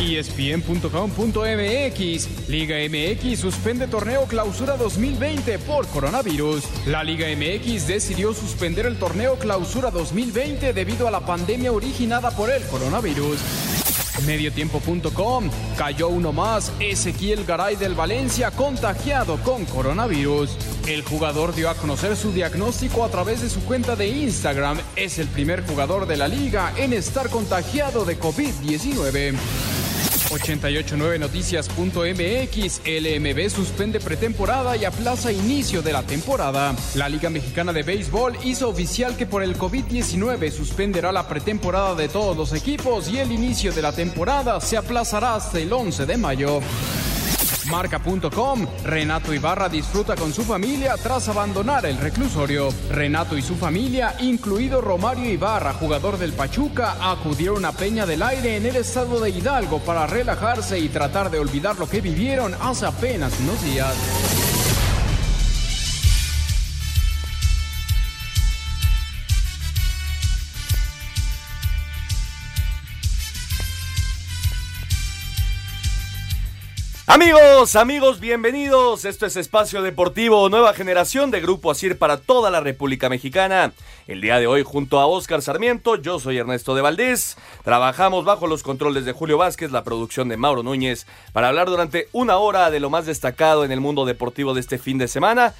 ESPN.com.mx Liga MX suspende torneo clausura 2020 por coronavirus. La Liga MX decidió suspender el torneo clausura 2020 debido a la pandemia originada por el coronavirus. Mediotiempo.com cayó uno más, Ezequiel Garay del Valencia contagiado con coronavirus. El jugador dio a conocer su diagnóstico a través de su cuenta de Instagram. Es el primer jugador de la liga en estar contagiado de COVID-19. 889noticias.mx LMB suspende pretemporada y aplaza inicio de la temporada. La Liga Mexicana de Béisbol hizo oficial que por el COVID-19 suspenderá la pretemporada de todos los equipos y el inicio de la temporada se aplazará hasta el 11 de mayo. Marca.com, Renato Ibarra disfruta con su familia tras abandonar el reclusorio. Renato y su familia, incluido Romario Ibarra, jugador del Pachuca, acudieron a Peña del Aire en el estado de Hidalgo para relajarse y tratar de olvidar lo que vivieron hace apenas unos días. Amigos, amigos, bienvenidos. Esto es Espacio Deportivo Nueva Generación de Grupo Asir para toda la República Mexicana. El día de hoy, junto a Oscar Sarmiento, yo soy Ernesto de Valdés. Trabajamos bajo los controles de Julio Vázquez, la producción de Mauro Núñez, para hablar durante una hora de lo más destacado en el mundo deportivo de este fin de semana.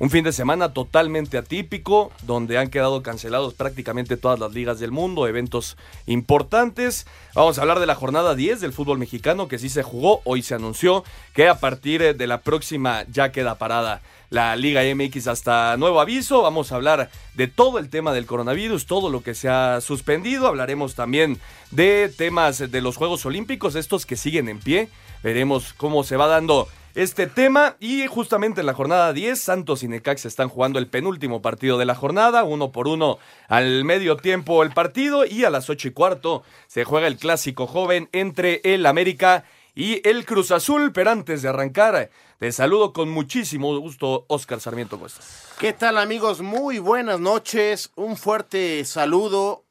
Un fin de semana totalmente atípico, donde han quedado cancelados prácticamente todas las ligas del mundo, eventos importantes. Vamos a hablar de la jornada 10 del fútbol mexicano, que sí se jugó, hoy se anunció que a partir de la próxima ya queda parada la Liga MX hasta nuevo aviso. Vamos a hablar de todo el tema del coronavirus, todo lo que se ha suspendido. Hablaremos también de temas de los Juegos Olímpicos, estos que siguen en pie. Veremos cómo se va dando este tema. Y justamente en la jornada 10, Santos y Necaxa están jugando el penúltimo partido de la jornada, uno por uno al medio tiempo el partido. Y a las ocho y cuarto se juega el clásico joven entre el América y el Cruz Azul. Pero antes de arrancar, te saludo con muchísimo gusto, Oscar Sarmiento Cuestas. ¿Qué tal, amigos? Muy buenas noches. Un fuerte saludo.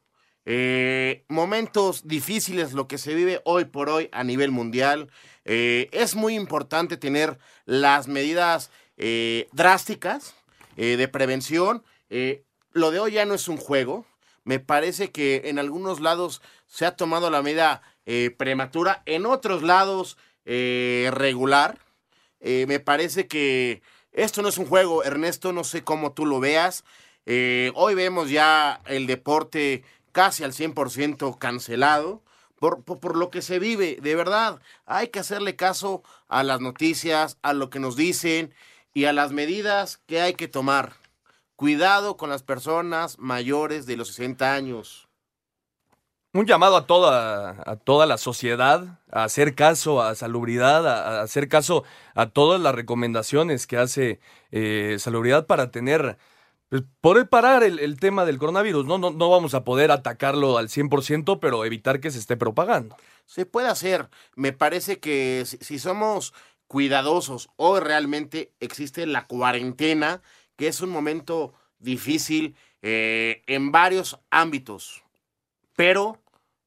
Eh, momentos difíciles lo que se vive hoy por hoy a nivel mundial. Eh, es muy importante tener las medidas eh, drásticas de prevención. lo de hoy ya no es un juego. Me parece que en algunos lados se ha tomado la medida prematura, en otros lados regular. me parece que esto no es un juego, Ernesto, no sé cómo tú lo veas. hoy vemos ya el deporte casi al 100% cancelado por, lo que se vive. De verdad, hay que hacerle caso a las noticias, a lo que nos dicen y a las medidas que hay que tomar. Cuidado con las personas mayores de los 60 años. Un llamado a toda, a toda la sociedad a hacer caso a salubridad, a, hacer caso a todas las recomendaciones que hace eh, salubridad para tener pues, poder parar el, tema del coronavirus, ¿no? ¿no? No vamos a poder atacarlo al 100%, pero evitar que se esté propagando. Se puede hacer. Me parece que si, somos cuidadosos, hoy realmente existe la cuarentena, que es un momento difícil eh, en varios ámbitos, pero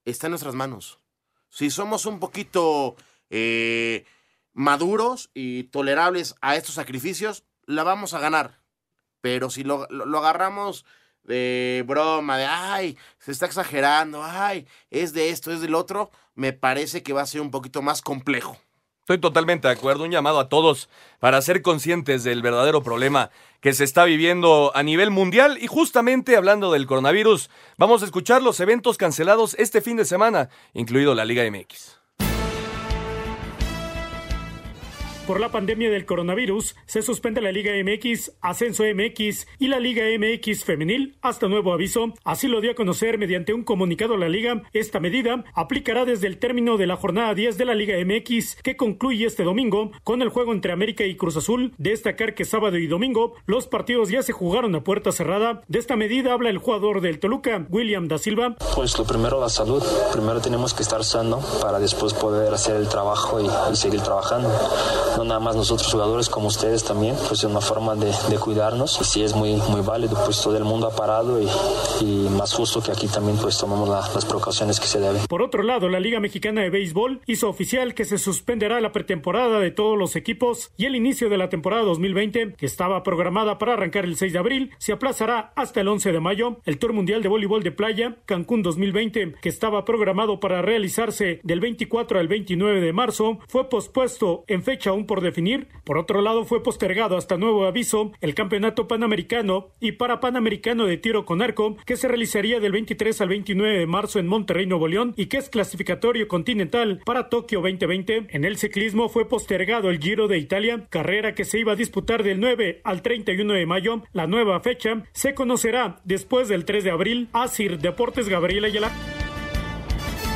está en nuestras manos. Si somos un poquito eh, maduros y tolerables a estos sacrificios, la vamos a ganar pero si lo, agarramos de broma, de ay, se está exagerando, ay, es de esto, es del otro, me parece que va a ser un poquito más complejo. Estoy totalmente de acuerdo. Un llamado a todos para ser conscientes del verdadero problema que se está viviendo a nivel mundial. Y justamente hablando del coronavirus, vamos a escuchar los eventos cancelados este fin de semana, incluido la Liga MX. Por la pandemia del coronavirus, se suspende la Liga MX, Ascenso MX y la Liga MX Femenil hasta nuevo aviso. Así lo dio a conocer mediante un comunicado la Liga. Esta medida aplicará desde el término de la jornada 10 de la Liga MX, que concluye este domingo con el juego entre América y Cruz Azul. Destacar que sábado y domingo los partidos ya se jugaron a puerta cerrada. De esta medida habla el jugador del Toluca, William da Silva. Pues lo primero la salud. Primero tenemos que estar sano para después poder hacer el trabajo y, y seguir trabajando no nada más nosotros jugadores como ustedes también, pues es una forma de, de cuidarnos y sí es muy, muy válido, pues todo el mundo ha parado y, y más justo que aquí también pues tomamos la, las precauciones que se deben. Por otro lado, la Liga Mexicana de Béisbol hizo oficial que se suspenderá la pretemporada de todos los equipos y el inicio de la temporada 2020, que estaba programada para arrancar el 6 de abril, se aplazará hasta el 11 de mayo. El Tour Mundial de Voleibol de Playa, Cancún 2020, que estaba programado para realizarse del 24 al 29 de marzo, fue pospuesto en fecha por definir. Por otro lado, fue postergado hasta nuevo aviso el Campeonato Panamericano y para Panamericano de Tiro con Arco, que se realizaría del 23 al 29 de marzo en Monterrey, Nuevo León, y que es clasificatorio continental para Tokio 2020. En el ciclismo fue postergado el Giro de Italia, carrera que se iba a disputar del 9 al 31 de mayo. La nueva fecha se conocerá después del 3 de abril. Asir Deportes Gabriela Ayala.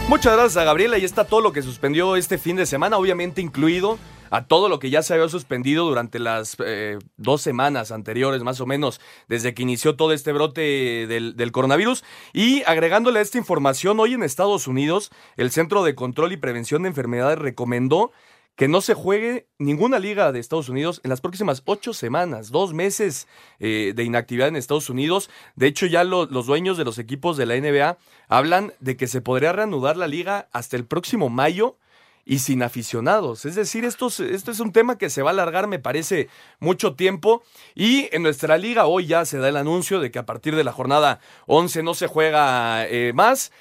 Muchas gracias a Gabriela y está todo lo que suspendió este fin de semana, obviamente incluido a todo lo que ya se había suspendido durante las eh, dos semanas anteriores, más o menos, desde que inició todo este brote del, del, coronavirus. Y agregándole a esta información, hoy en Estados Unidos, el Centro de Control y Prevención de Enfermedades recomendó que no se juegue ninguna liga de Estados Unidos en las próximas ocho semanas, dos meses eh, de inactividad en Estados Unidos. De hecho, ya lo, los dueños de los equipos de la NBA hablan de que se podría reanudar la liga hasta el próximo mayo y sin aficionados. Es decir, esto, esto es un tema que se va a alargar, me parece, mucho tiempo. Y en nuestra liga hoy ya se da el anuncio de que a partir de la jornada 11 no se juega eh, más.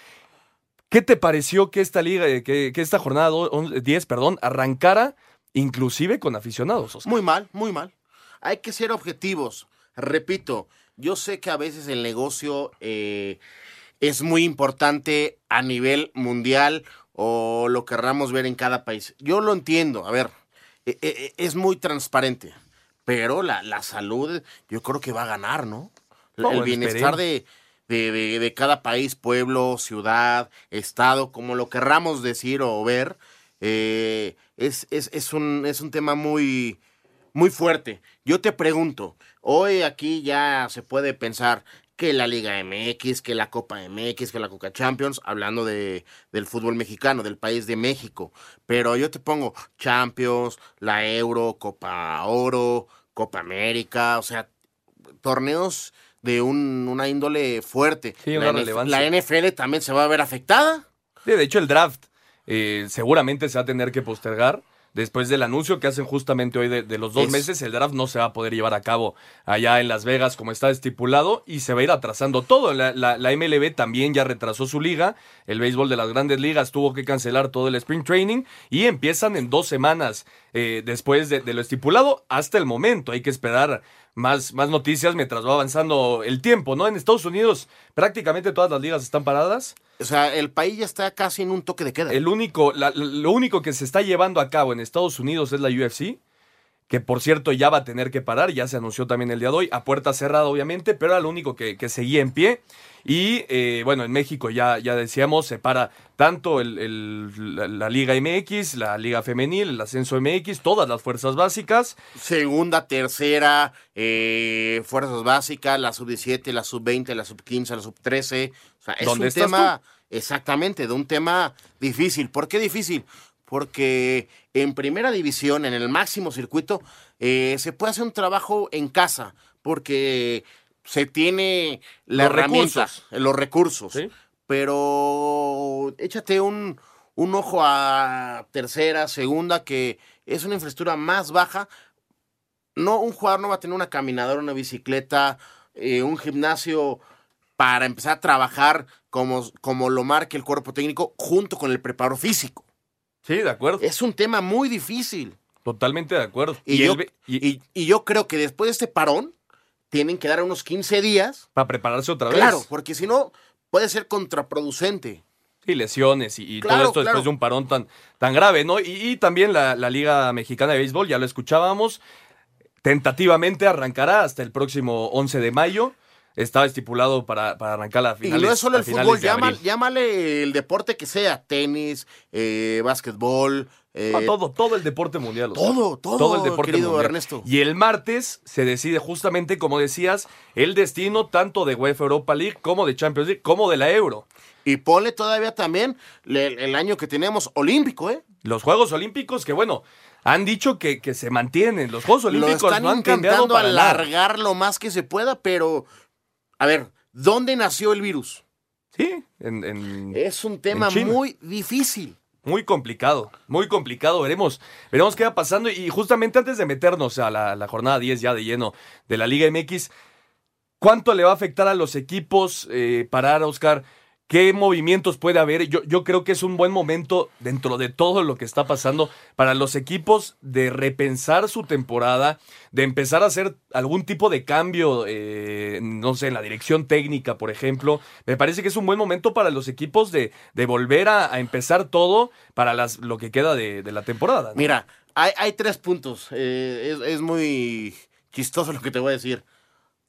¿Qué te pareció que esta liga, que, que esta jornada 10, perdón, arrancara inclusive con aficionados? Oscar? Muy mal, muy mal. Hay que ser objetivos. Repito, yo sé que a veces el negocio eh, es muy importante a nivel mundial o lo querramos ver en cada país. Yo lo entiendo, a ver, e, e, es muy transparente, pero la, la salud yo creo que va a ganar, ¿no? El bienestar de, de, de, de, cada país, pueblo, ciudad, estado, como lo querramos decir o ver, eh, es, es, es, un, es un tema muy, muy fuerte. Yo te pregunto, hoy aquí ya se puede pensar que la Liga MX, que la Copa MX, que la Coca Champions, hablando de, del fútbol mexicano, del país de México. Pero yo te pongo Champions, la Euro, Copa Oro, Copa América, o sea, torneos de un, una índole fuerte. Sí, la, NFL, la, NFL también se va a ver afectada. Sí, de hecho, el draft eh, seguramente se va a tener que postergar. Después del anuncio que hacen justamente hoy de, de los dos es... meses, el draft no se va a poder llevar a cabo allá en Las Vegas como está estipulado y se va a ir atrasando todo. La, la, la, MLB también ya retrasó su liga. El béisbol de las grandes ligas tuvo que cancelar todo el Spring Training y empiezan en dos semanas eh, después de, de lo estipulado hasta el momento. Hay que esperar más, más noticias mientras va avanzando el tiempo, ¿no? En Estados Unidos prácticamente todas las ligas están paradas. O sea, el país ya está casi en un toque de queda. El único, la, lo único que se está llevando a cabo en Estados Unidos es la UFC, que por cierto ya va a tener que parar, ya se anunció también el día de hoy, a puerta cerrada obviamente, pero era lo único que, que seguía en pie. Y eh, bueno, en México ya, ya decíamos, se para tanto el, el, la, la, Liga MX, la Liga Femenil, el Ascenso MX, todas las fuerzas básicas. Segunda, tercera, eh, fuerzas básicas, la sub-17, la sub-20, la sub-15, la sub-13. O sea, es un tema, tú? exactamente, de un tema difícil. ¿Por qué difícil? Porque en primera división, en el máximo circuito, eh, se puede hacer un trabajo en casa, porque se tiene la los herramienta, recursos. los recursos. ¿Sí? Pero échate un, un, ojo a tercera, segunda, que es una infraestructura más baja. No, un jugador no va a tener una caminadora, una bicicleta, eh, un gimnasio para empezar a trabajar como, como lo marque el cuerpo técnico junto con el preparador físico. Sí, de acuerdo. Es un tema muy difícil. Totalmente de acuerdo. Y, yo, él- y- y- y yo creo que después de este parón, tienen que dar unos 15 días. para prepararse otra vez. Claro, porque si no, puede ser contraproducente. Sí, lesiones y, y Claro, todo esto claro. después de un parón tan, tan grave, ¿no? Y, y también la, la Liga Mexicana de Béisbol, ya lo escuchábamos, tentativamente arrancará hasta el próximo 11 de mayo. Estaba estipulado para, para arrancar la Y finales. no es solo el fútbol, llámale el deporte que sea, tenis, eh, básquetbol, eh, No, todo, todo el deporte mundial. o sea, todo, todo, querido Ernesto. Y el martes se decide justamente, como decías, el destino tanto de UEFA Europa League como de Champions League, como de la Euro. Y ponle todavía también el año que tenemos olímpico, ¿eh? Los Juegos Olímpicos, que bueno, han dicho que, que se mantienen. Los Juegos Lo Olímpicos están no han cambiado intentando nada. alargar lo más que se pueda, pero a ver, ¿dónde nació el virus? Sí, en, en- Es un tema En muy difícil. muy complicado, muy complicado. Veremos, veremos qué va pasando. Y justamente antes de meternos a la, la jornada 10 ya de lleno de la Liga MX, ¿cuánto le va a afectar a los equipos eh, parar, Oscar? ¿Qué movimientos puede haber? Yo, yo creo que es un buen momento dentro de todo lo que está pasando para los equipos de repensar su temporada, de empezar a hacer algún tipo de cambio, eh, no sé, en la dirección técnica, por ejemplo. Me parece que es un buen momento para los equipos de, de volver a, empezar todo para lo que queda de, la temporada. Mira, hay, hay tres puntos. eh, es, es muy chistoso lo que te voy a decir.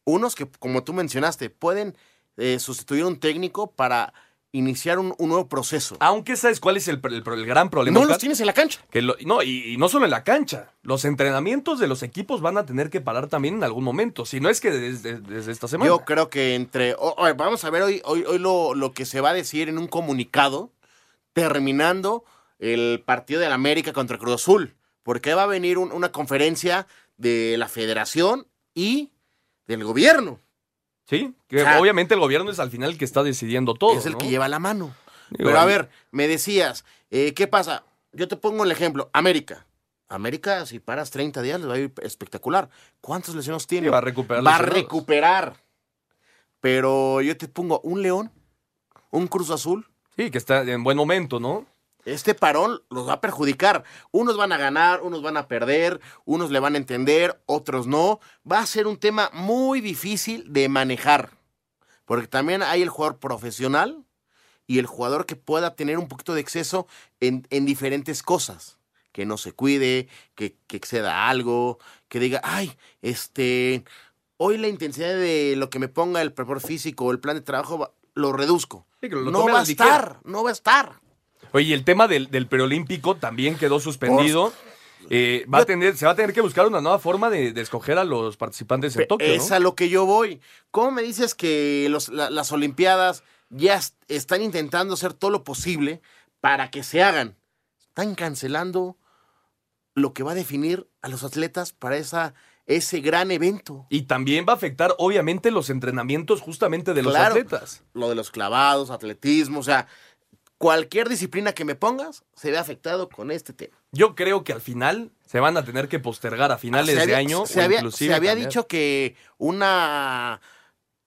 Unos que, como tú mencionaste, pueden eh, sustituir a un técnico para iniciar un, un nuevo proceso. Aunque sabes cuál es el, el- el gran problema. no los tienes en la cancha. Que lo- no, y, y no solo en la cancha. Los entrenamientos de los equipos van a tener que parar también en algún momento. Si no es que desde, desde esta semana. Yo creo que entre. vamos a ver hoy, hoy, hoy lo, lo que se va a decir en un comunicado terminando el partido de la América contra Cruz Azul. Porque va a venir un- una conferencia de la federación y del gobierno. Sí, que O sea, obviamente el gobierno es al final el que está decidiendo todo. es el ¿no? que lleva la mano. Pero a ver, me decías, eh, ¿qué pasa? Yo te pongo el ejemplo. América. América, si paras 30 días, les va a ir espectacular. ¿Cuántos lesiones tiene? Sí, va a recuperar Va a recuperar. Pero yo te pongo un León, un Cruz Azul. Sí, que está en buen momento, ¿no? Este parón los va a perjudicar. Unos van a ganar, unos van a perder, unos le van a entender, otros no. Va a ser un tema muy difícil de manejar. Porque también hay el jugador profesional y el jugador que pueda tener un poquito de exceso en, en diferentes cosas. Que no se cuide, que, que exceda algo, que diga, ay, este, hoy la intensidad de lo que me ponga el preparo físico o el plan de trabajo lo reduzco. Sí, que lo no va a estar, no va a estar. Oye, y el tema del, del preolímpico también quedó suspendido. Eh, va a tener, se va a tener que buscar una nueva forma de, de escoger a los participantes en Tokio, Es ¿no? a lo que yo voy. ¿Cómo me dices que los- la- las Olimpiadas ya est- están intentando hacer todo lo posible para que se hagan? Están cancelando lo que va a definir a los atletas para esa, ese gran evento. Y también va a afectar, obviamente, los entrenamientos justamente de los Claro. atletas. Lo de los clavados, atletismo, o sea, cualquier disciplina que me pongas se ve afectado con este tema. Yo creo que al final se van a tener que postergar a finales de año se o había, inclusive se había cambiar. dicho que una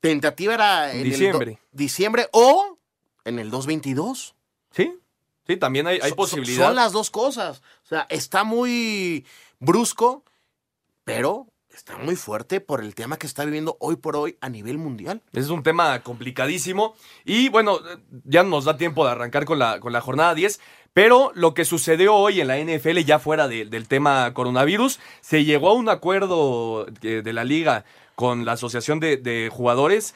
tentativa era en el do- Diciembre. diciembre o en el 222. Sí, sí, también hay, hay so- posibilidad. Son las dos cosas. O sea, está muy brusco, pero está muy fuerte por el tema que está viviendo hoy por hoy a nivel mundial. Es un tema complicadísimo. Y bueno, ya nos da tiempo de arrancar con la, con la jornada 10. Pero lo que sucedió hoy en la NFL, ya fuera de- del tema coronavirus, se llegó a un acuerdo eh, de la liga con la Asociación de Jugadores.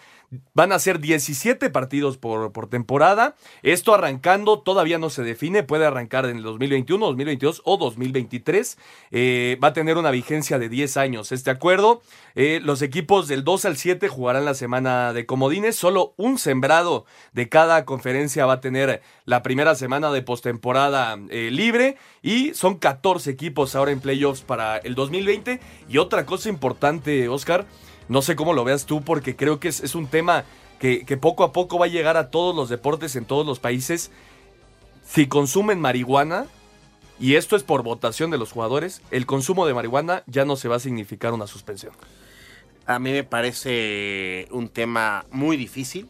Van a ser 17 partidos por, por temporada. Esto arrancando, todavía no se define. Puede arrancar en el 2021, 2022 o 2023. Eh, va a tener una vigencia de 10 años este acuerdo. Eh, los equipos del 2 al 7 jugarán la semana de comodines. Solo un sembrado de cada conferencia va a tener la primera semana de postemporada eh, libre. Y son 14 equipos ahora en playoffs para el 2020. Y otra cosa importante, Oscar, no sé cómo lo veas tú, porque creo que es, un tema que, que poco a poco va a llegar a todos los deportes en todos los países. Si consumen marihuana, y esto es por votación de los jugadores, el consumo de marihuana ya no se va a significar una suspensión. A mí me parece un tema muy difícil,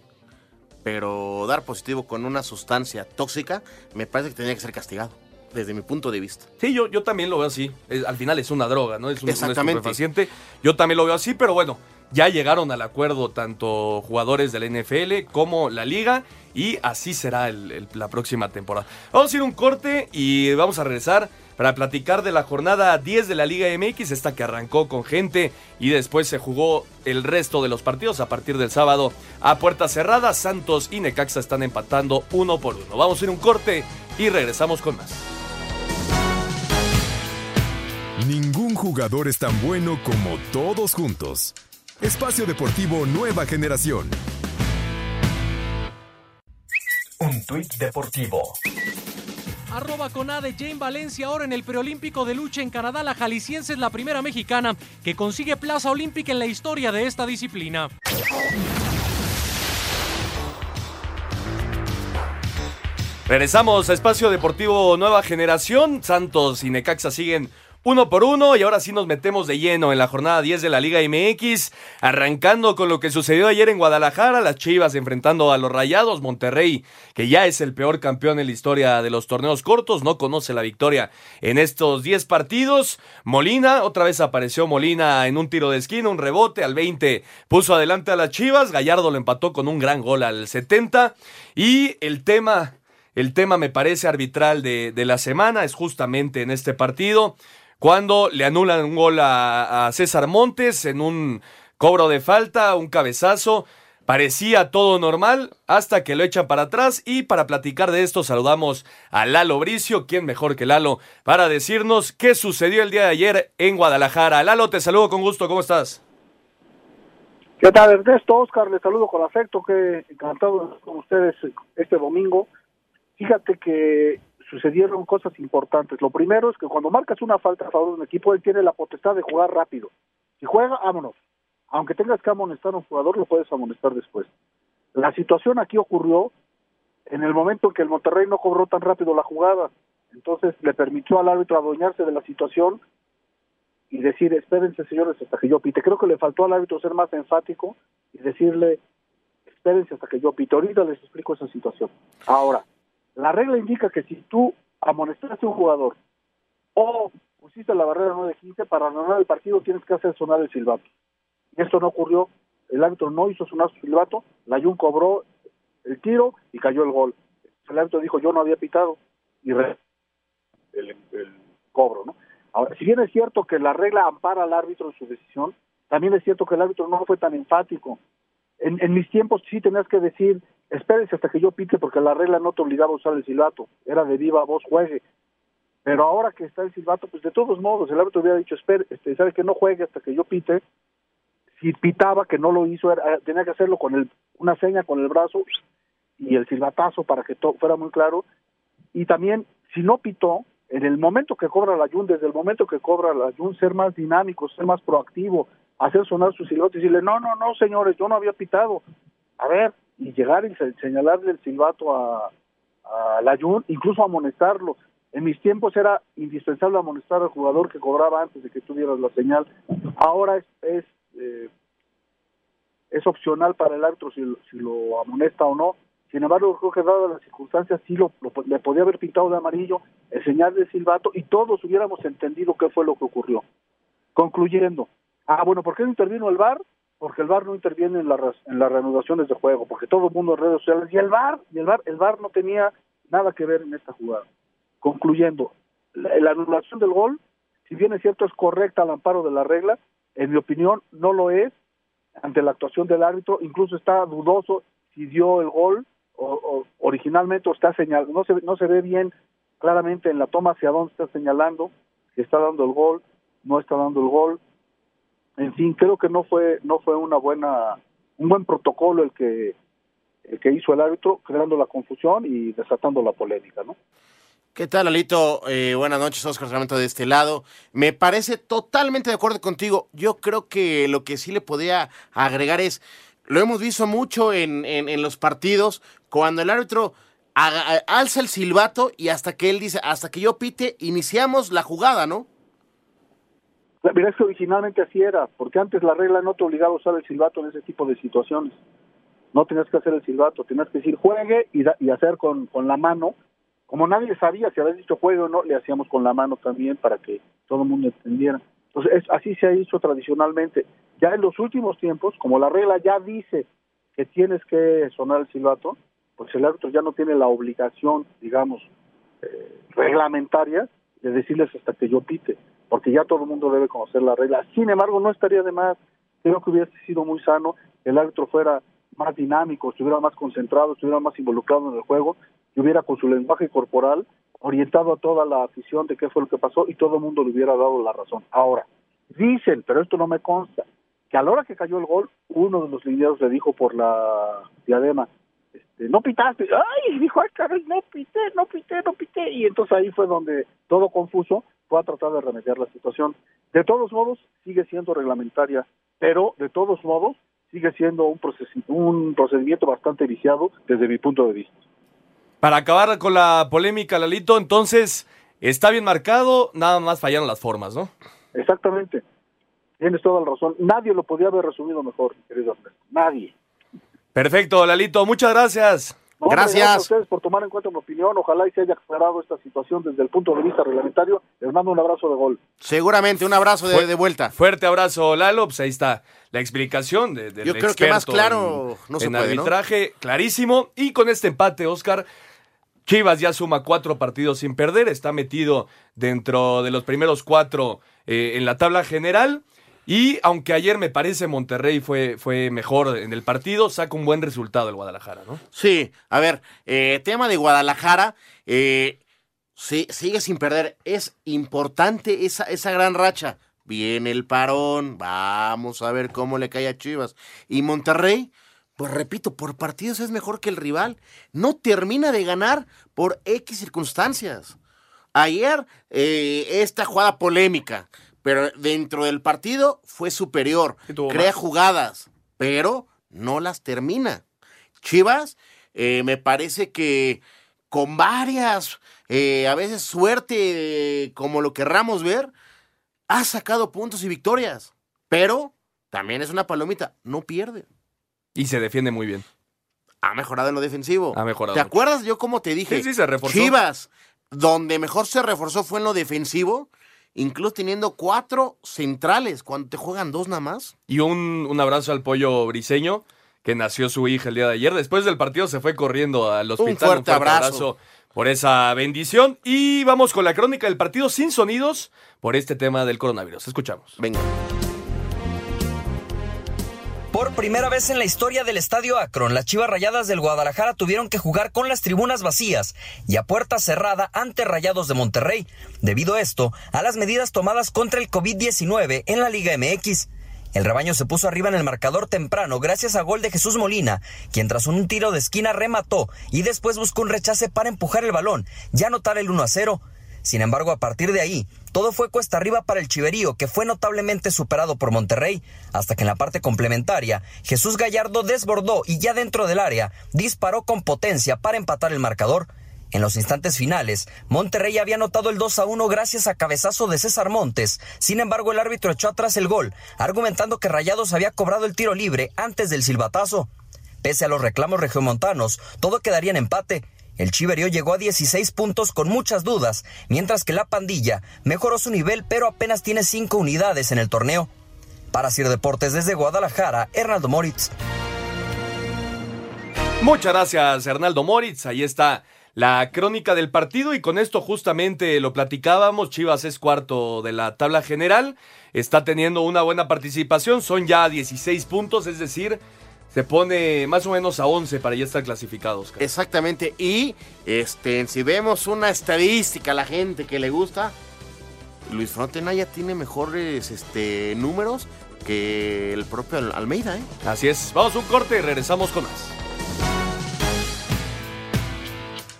pero dar positivo con una sustancia tóxica me parece que tenía que ser castigado. Desde mi punto de vista. Sí, yo, yo también lo veo así. Es- al final es una droga, ¿no? Es un, un Exactamente. estupefaciente. Yo también lo veo así, pero bueno, ya llegaron al acuerdo tanto jugadores de la NFL como la liga y así será el- el- la próxima temporada. Vamos a ir un corte y vamos a regresar para platicar de la jornada 10 de la Liga MX, esta que arrancó con gente y después se jugó el resto de los partidos a partir del sábado a puerta cerrada. Santos y Necaxa están empatando uno por uno. Vamos a ir un corte y regresamos con más. Ningún jugador es tan bueno como todos juntos. Espacio Deportivo Nueva Generación. Un tuit deportivo. Arroba con A de Jane Valencia ahora en el preolímpico de lucha en Canadá. La jalisciense es la primera mexicana que consigue plaza olímpica en la historia de esta disciplina. Regresamos a Espacio Deportivo Nueva Generación. Santos y Necaxa siguen uno por uno y ahora sí nos metemos de lleno en la jornada 10 de la Liga MX, arrancando con lo que sucedió ayer en Guadalajara, las Chivas enfrentando a los Rayados, Monterrey, que ya es el peor campeón en la historia de los torneos cortos, no conoce la victoria en estos 10 partidos. Molina, otra vez apareció Molina en un tiro de esquina, un rebote al 20, puso adelante a las Chivas, Gallardo lo empató con un gran gol al 70 y el tema el tema me parece arbitral de, de la semana es justamente en este partido, cuando le anulan un gol a, César Montes en un cobro de falta, un cabezazo. Parecía todo normal hasta que lo echan para atrás y para platicar de esto saludamos a Lalo Bricio, quien mejor que Lalo, para decirnos qué sucedió el día de ayer en Guadalajara. Lalo, te saludo con gusto, ¿cómo estás? ¿Qué tal, Ernesto? Oscar, les saludo con afecto, que encantado con ustedes este domingo. Fíjate que sucedieron cosas importantes. Lo primero es que cuando marcas una falta a favor de un equipo, él tiene la potestad de jugar rápido. Si juega, vámonos. Aunque tengas que amonestar a un jugador, lo puedes amonestar después. La situación aquí ocurrió en el momento en que el Monterrey no cobró tan rápido la jugada. Entonces le permitió al árbitro adueñarse de la situación y decir, espérense señores hasta que yo pite. Creo que le faltó al árbitro ser más enfático y decirle, espérense hasta que yo pite. Ahorita les explico esa situación. Ahora, la regla indica que si tú amonestaste a un jugador o pusiste la barrera 9-15, para ganar el partido tienes que hacer sonar el silbato. Y esto no ocurrió. El árbitro no hizo sonar su silbato, la Jun cobró el tiro y cayó el gol. El árbitro dijo, yo no había pitado y el, el cobro, ¿no? Ahora, si bien es cierto que la regla ampara al árbitro en su decisión, también es cierto que el árbitro no fue tan enfático. En, en mis tiempos sí tenías que decir, espérense hasta que yo pite porque la regla no te obligaba a usar el silbato, era de viva voz juegue. Pero ahora que está el silbato, pues de todos modos, el árbitro hubiera dicho, espere, este, sabe que no juegue hasta que yo pite. Si pitaba, que no lo hizo, era- tenía que hacerlo con el, una seña con el brazo y el silbatazo para que todo fuera muy claro. Y también, si no pitó, en el momento que cobra la Jun, desde el momento que cobra la Jun, ser más dinámico, ser más proactivo, hacer sonar su silbato y decirle, no, no, no, señores, yo no había pitado. A ver, y llegar y se- señalarle el silbato a, a la Jun, incluso amonestarlo. En mis tiempos era indispensable amonestar al jugador que cobraba antes de que tuvieras la señal. Ahora es, es, eh, es opcional para el árbitro si, si lo amonesta o no. Sin embargo, creo que dadas las circunstancias, sí lo, le podía haber pintado de amarillo, el silbato y todos hubiéramos entendido qué fue lo que ocurrió. Concluyendo, ah, bueno, ¿por qué no intervino el VAR? Porque el VAR no interviene en, la, en las reanudaciones de juego, porque todo el mundo en redes sociales, y el VAR, y el VAR, el VAR no tenía nada que ver en esta jugada. Concluyendo, la, la anulación del gol, si bien es cierto es correcta al amparo de la regla, en mi opinión no lo es ante la actuación del árbitro, incluso está dudoso si dio el gol o, originalmente o está señalando, no se, no se ve bien claramente en la toma hacia dónde está señalando, si está dando el gol, no está dando el gol. En fin, creo que no fue no fue una buena un buen protocolo el que el que hizo el árbitro, creando la confusión y desatando la polémica, ¿no? ¿Qué tal, Alito? Eh, buenas noches, Oscar Sarmiento de este lado. Me parece totalmente de acuerdo contigo. Yo creo que lo que sí le podía agregar es, lo hemos visto mucho en, en- los partidos, cuando el árbitro alza el silbato y hasta que él dice, hasta que yo pite, iniciamos la jugada, ¿no? Mira, es que originalmente así era, porque antes la regla no te obligaba a usar el silbato en ese tipo de situaciones. No tenías que hacer el silbato, tenías que decir juegue y, da- y hacer con, con la mano como nadie sabía si había dicho juego o no, le hacíamos con la mano también para que todo el mundo entendiera. Entonces, es- así se ha hecho tradicionalmente. Ya en los últimos tiempos, como la regla ya dice que tienes que sonar el silbato, pues el árbitro ya no tiene la obligación, digamos, eh, reglamentaria de decirles hasta que yo pite, porque ya todo el mundo debe conocer la regla. Sin embargo, no estaría de más, creo que hubiese sido muy sano el árbitro fuera más dinámico, estuviera más concentrado, estuviera más involucrado en el juego, y hubiera con su lenguaje corporal orientado a toda la afición de qué fue lo que pasó y todo el mundo le hubiera dado la razón. Ahora, dicen, pero esto no me consta, que a la hora que cayó el gol, uno de los lineados le dijo por la diadema, este, no pitaste, ay, dijo, ay, caray, no pité, no pité, no pité, y entonces ahí fue donde todo confuso fue a tratar de remediar la situación. De todos modos, sigue siendo reglamentaria, pero de todos modos, sigue siendo un, procesi- un procedimiento bastante viciado desde mi punto de vista. Para acabar con la polémica, Lalito, entonces está bien marcado, nada más fallaron las formas, ¿no? Exactamente. Tienes toda la razón. Nadie lo podía haber resumido mejor, querido Ernesto. Nadie. Perfecto, Lalito, muchas gracias. No, hombre, a ustedes por tomar en cuenta mi opinión. Ojalá y se haya aclarado esta situación desde el punto de vista reglamentario. Les mando un abrazo de gol. Seguramente, un abrazo de, vuelta. Fuerte abrazo, Lalo. Pues ahí está la explicación de, del Yo creo que más claro en, no se en puede, ¿no? arbitraje, clarísimo. Y con este empate, Oscar, Chivas ya suma cuatro partidos sin perder, está metido dentro de los primeros cuatro eh, en la tabla general. Y aunque ayer me parece Monterrey fue, fue mejor en el partido, saca un buen resultado el Guadalajara, ¿no? Sí, a ver, eh, tema de Guadalajara, eh, sí, sigue sin perder. Es importante esa, esa gran racha. Viene el parón, vamos a ver cómo le cae a Chivas. Y Monterrey, pues repito, por partidos es mejor que el rival. No termina de ganar por X circunstancias. Ayer, eh, esta jugada polémica, pero dentro del partido fue superior. Crea más. jugadas, pero no las termina. Chivas, eh, me parece que con varias, eh, a veces suerte, como lo querramos ver, ha sacado puntos y victorias. Pero también es una palomita, no pierde. Y se defiende muy bien. Ha mejorado en lo defensivo. Ha mejorado ¿Te mucho. acuerdas yo cómo te dije? Sí, sí, se reforzó. Chivas, donde mejor se reforzó fue en lo defensivo, incluso teniendo cuatro centrales, cuando te juegan dos nada más. Y un, un abrazo al pollo briseño, que nació su hija el día de ayer. Después del partido se fue corriendo al hospital. fuerte abrazo. por esa bendición. Y vamos con la crónica del partido sin sonidos por este tema del coronavirus. Escuchamos. Venga. Por primera vez en la historia del Estadio Akron, las Chivas Rayadas del Guadalajara tuvieron que jugar con las tribunas vacías y a puerta cerrada ante Rayados de Monterrey, debido a esto a las medidas tomadas contra el COVID-19 en la Liga MX. El rebaño se puso arriba en el marcador temprano gracias a gol de Jesús Molina, quien tras un tiro de esquina remató y después buscó un rechace para empujar el balón y anotar el 1 a 0. Sin embargo, a partir de ahí, todo fue cuesta arriba para el Chiverío, que fue notablemente superado por Monterrey, hasta que en la parte complementaria, Jesús Gallardo desbordó y ya dentro del área, disparó con potencia para empatar el marcador. En los instantes finales, Monterrey había anotado el 2 a 1 gracias a cabezazo de César Montes. Sin embargo, el árbitro echó atrás el gol, argumentando que Rayados había cobrado el tiro libre antes del silbatazo. Pese a los reclamos regiomontanos, todo quedaría en empate. El Chiverío llegó a 16 puntos con muchas dudas, mientras que la pandilla mejoró su nivel pero apenas tiene 5 unidades en el torneo. Para Sir Deportes desde Guadalajara, Hernaldo Moritz. Muchas gracias, Hernaldo Moritz. Ahí está la crónica del partido y con esto justamente lo platicábamos. Chivas es cuarto de la tabla general. Está teniendo una buena participación. Son ya 16 puntos, es decir, se pone más o menos a 11 para ya estar clasificados. Exactamente. Y este, si vemos una estadística a la gente que le gusta, Luis Frontenaya tiene mejores este, números que el propio Al- Almeida, ¿eh? Así es. Vamos a un corte y regresamos con más.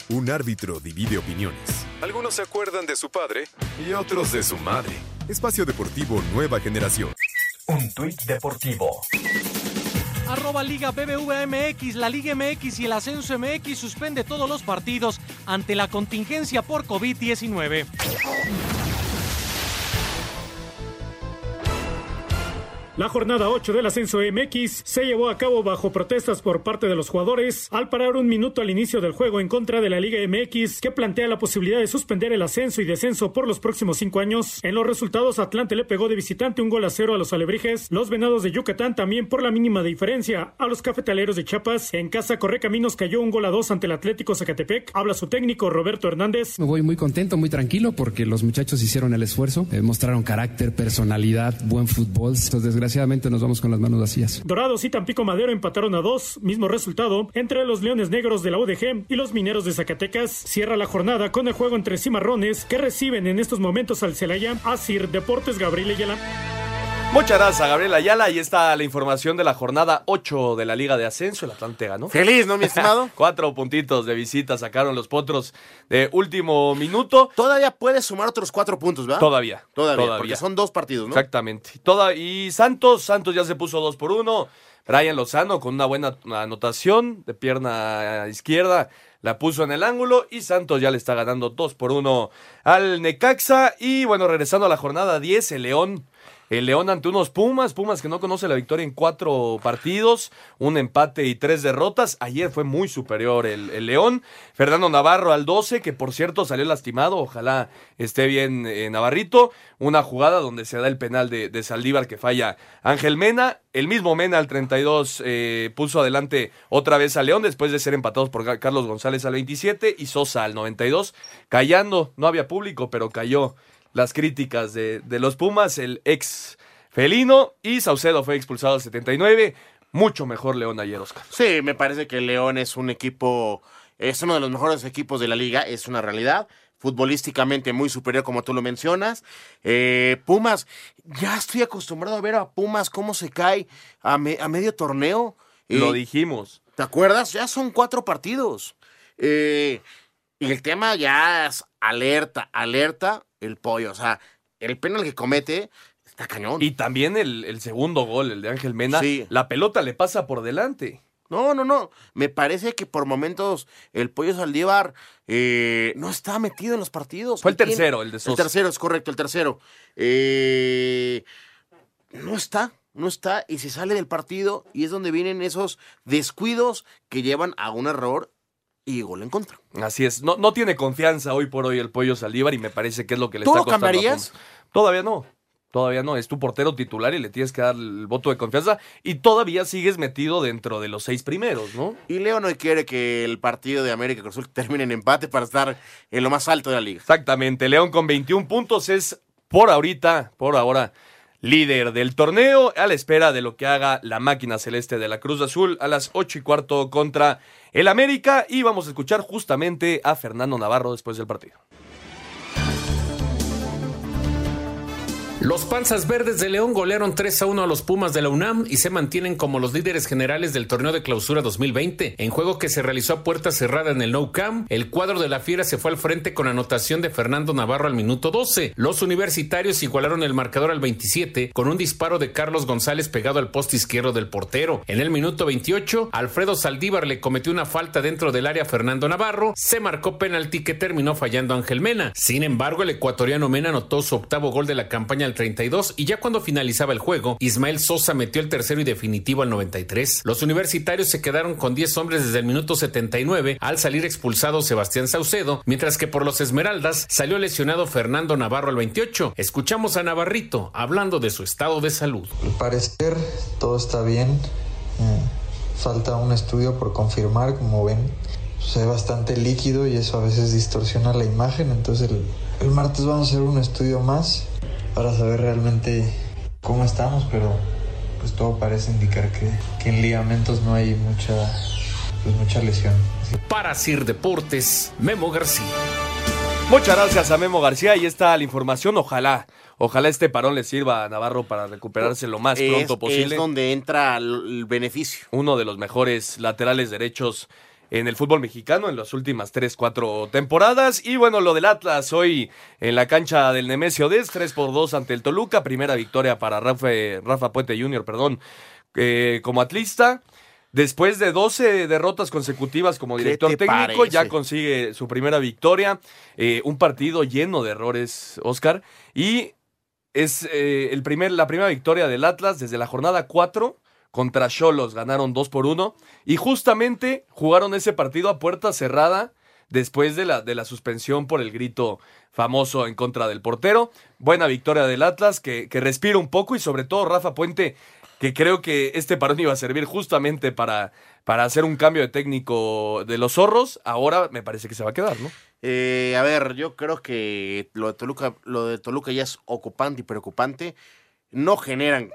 Un árbitro divide opiniones. Algunos se acuerdan de su padre y otros de su madre. Espacio Deportivo Nueva Generación. Un tuit deportivo. Arroba Liga BBVA MX, la Liga MX y el Ascenso MX suspende todos los partidos ante la contingencia por COVID-19. La jornada 8 del ascenso MX se llevó a cabo bajo protestas por parte de los jugadores al parar un minuto al inicio del juego en contra de la Liga MX que plantea la posibilidad de suspender el ascenso y descenso por los próximos cinco años. En los resultados, Atlante le pegó de visitante un gol a cero a los alebrijes. Los venados de Yucatán también por la mínima diferencia a los cafetaleros de Chiapas. En casa, Correcaminos cayó un gol a dos ante el Atlético Zacatepec. Habla su técnico Roberto Hernández. Me voy muy contento, muy tranquilo porque los muchachos hicieron el esfuerzo, eh, mostraron carácter, personalidad, buen fútbol. Entonces, desgraciadamente nos vamos con las manos vacías. Dorados y Tampico Madero empataron a dos, mismo resultado entre los Leones Negros de la UDG y los Mineros de Zacatecas. Cierra la jornada con el juego entre Cimarrones que reciben en estos momentos al Celaya, Asir Deportes Gabriel Ayala. Muchas gracias, Gabriel Ayala. Ahí está la información de la jornada 8 de la Liga de Ascenso. El Atlante ganó. Feliz, ¿no, mi estimado? Cuatro puntitos de visita sacaron los potros de último minuto. Todavía puedes sumar otros cuatro puntos, ¿verdad? Todavía. Todavía, todavía. porque son dos partidos, ¿no? Exactamente. Toda, y Santos, Santos ya se puso dos por uno. Brian Lozano con una buena anotación de pierna izquierda. La puso en el ángulo y Santos ya le está ganando dos por uno al Necaxa. Y bueno, regresando a la jornada 10, el León el León ante unos Pumas, Pumas que no conoce la victoria en cuatro partidos, un empate y tres derrotas. Ayer fue muy superior el, León. Fernando Navarro al 12, que por cierto salió lastimado, ojalá esté bien eh, Navarrito. Una jugada donde se da el penal de, de, Saldívar que falla Ángel Mena. El mismo Mena al 32 eh, puso adelante otra vez al León después de ser empatados por Carlos González al 27 y Sosa al 92, callando. No había público, pero cayó las críticas de, de, los Pumas, el ex felino y Saucedo fue expulsado al 79. Mucho mejor León ayer, Oscar. Sí, me parece que León es un equipo, es uno de los mejores equipos de la liga, es una realidad. Futbolísticamente muy superior, como tú lo mencionas. Eh, Pumas, ya estoy acostumbrado a ver a Pumas cómo se cae a, me, a medio torneo. Lo dijimos. ¿Te acuerdas? Ya son cuatro partidos. Eh, y el tema ya es alerta, alerta el pollo. O sea, el penal que comete está cañón. Y también el, el segundo gol, el de Ángel Mena, sí. la pelota le pasa por delante. No, no, no. Me parece que por momentos el pollo Saldívar eh, no está metido en los partidos. Fue el tercero, el de Sosa. El tercero, es correcto, el tercero. Eh, no está, no está y se sale del partido y es donde vienen esos descuidos que llevan a un error y gol en contra. Así es, no, no tiene confianza hoy por hoy el pollo Saldívar y me parece que es lo que le está lo costando. cambiarías? Todavía no. Todavía no, es tu portero titular y le tienes que dar el voto de confianza y todavía sigues metido dentro de los seis primeros, ¿no? Y Leo no quiere que el partido de América Cruz Azul termine en empate para estar en lo más alto de la liga. Exactamente, León con 21 puntos es por ahorita, por ahora, líder del torneo, a la espera de lo que haga la máquina celeste de la Cruz Azul a las ocho y cuarto contra el América. Y vamos a escuchar justamente a Fernando Navarro después del partido. Los Panzas Verdes de León golearon 3 a 1 a los Pumas de la UNAM y se mantienen como los líderes generales del torneo de clausura 2020. En juego que se realizó a puerta cerrada en el No Camp, el cuadro de la Fiera se fue al frente con anotación de Fernando Navarro al minuto 12. Los universitarios igualaron el marcador al 27 con un disparo de Carlos González pegado al poste izquierdo del portero. En el minuto 28, Alfredo Saldívar le cometió una falta dentro del área a Fernando Navarro. Se marcó penalti que terminó fallando Ángel Mena. Sin embargo, el ecuatoriano Mena anotó su octavo gol de la campaña al 32 y ya cuando finalizaba el juego, Ismael Sosa metió el tercero y definitivo al 93. Los universitarios se quedaron con 10 hombres desde el minuto 79 al salir expulsado Sebastián Saucedo, mientras que por los Esmeraldas salió lesionado Fernando Navarro al 28. Escuchamos a Navarrito hablando de su estado de salud. Al parecer todo está bien. Eh, falta un estudio por confirmar, como ven. Ve bastante líquido y eso a veces distorsiona la imagen. Entonces el, el martes vamos a hacer un estudio más para saber realmente cómo estamos, pero pues todo parece indicar que, que en ligamentos no hay mucha, pues, mucha lesión. Así. Para Sir Deportes, Memo García. Muchas gracias a Memo García. Ahí está la información. Ojalá, ojalá este parón le sirva a Navarro para recuperarse lo más es, pronto posible. Es donde entra el beneficio. Uno de los mejores laterales derechos en el fútbol mexicano en las últimas 3, 4 temporadas. Y bueno, lo del Atlas hoy en la cancha del Nemesio Des, 3 por 2 ante el Toluca. Primera victoria para Rafa, Rafa Puente Jr., perdón, eh, como atlista. Después de 12 derrotas consecutivas como director técnico, parece? ya consigue su primera victoria. Eh, un partido lleno de errores, Oscar. Y es eh, el primer, la primera victoria del Atlas desde la jornada 4 contra Cholos. Ganaron 2 por 1 y justamente jugaron ese partido a puerta cerrada después de la, de la suspensión por el grito famoso en contra del portero. Buena victoria del Atlas que, que respira un poco y sobre todo Rafa Puente que creo que este parón iba a servir justamente para, para hacer un cambio de técnico de los zorros. Ahora me parece que se va a quedar, ¿no? Eh, a ver, yo creo que lo de Toluca, lo de Toluca ya es ocupante y preocupante. No generan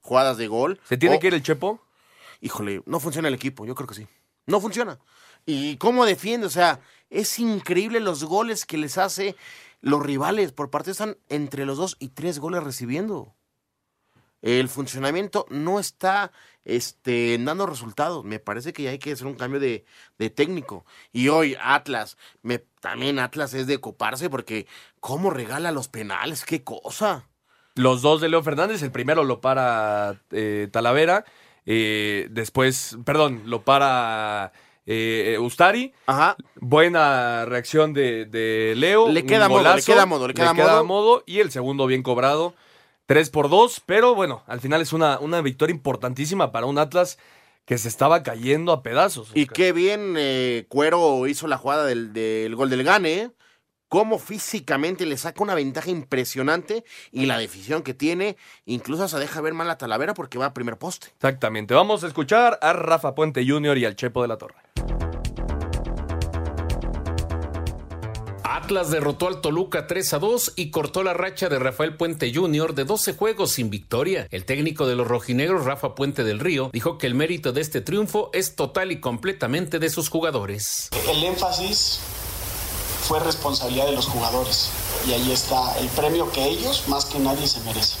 jugadas de gol. ¿Se tiene O- que ir el Chepo? Híjole, no funciona el equipo, yo creo que sí. No funciona. ¿Y cómo defiende? O sea, es increíble los goles que les hace los rivales. Por parte están entre los dos y tres goles recibiendo. El funcionamiento no está este, dando resultados. Me parece que ya hay que hacer un cambio de, de técnico. Y hoy Atlas, me, también Atlas es de coparse porque ¿cómo regala los penales? ¡Qué cosa! Los dos de Leo Fernández, el primero lo para eh, Talavera, eh, después, perdón, lo para eh, Ustari. Buena reacción de, de Leo. Le queda modo, le queda modo, le queda modo. modo, Y el segundo bien cobrado, 3 por 2, pero bueno, al final es una, una victoria importantísima para un Atlas que se estaba cayendo a pedazos. Y qué bien eh, Cuero hizo la jugada del, del gol del Gane, ¿eh? Cómo físicamente le saca una ventaja impresionante y la decisión que tiene, incluso se deja ver mal a Talavera porque va a primer poste. Exactamente. Vamos a escuchar a Rafa Puente Jr. y al Chepo de la Torre. Atlas derrotó al Toluca 3 a 2 y cortó la racha de Rafael Puente Jr. de 12 juegos sin victoria. El técnico de los rojinegros, Rafa Puente del Río, dijo que el mérito de este triunfo es total y completamente de sus jugadores. El énfasis fue responsabilidad de los jugadores y ahí está el premio que ellos más que nadie se merecen.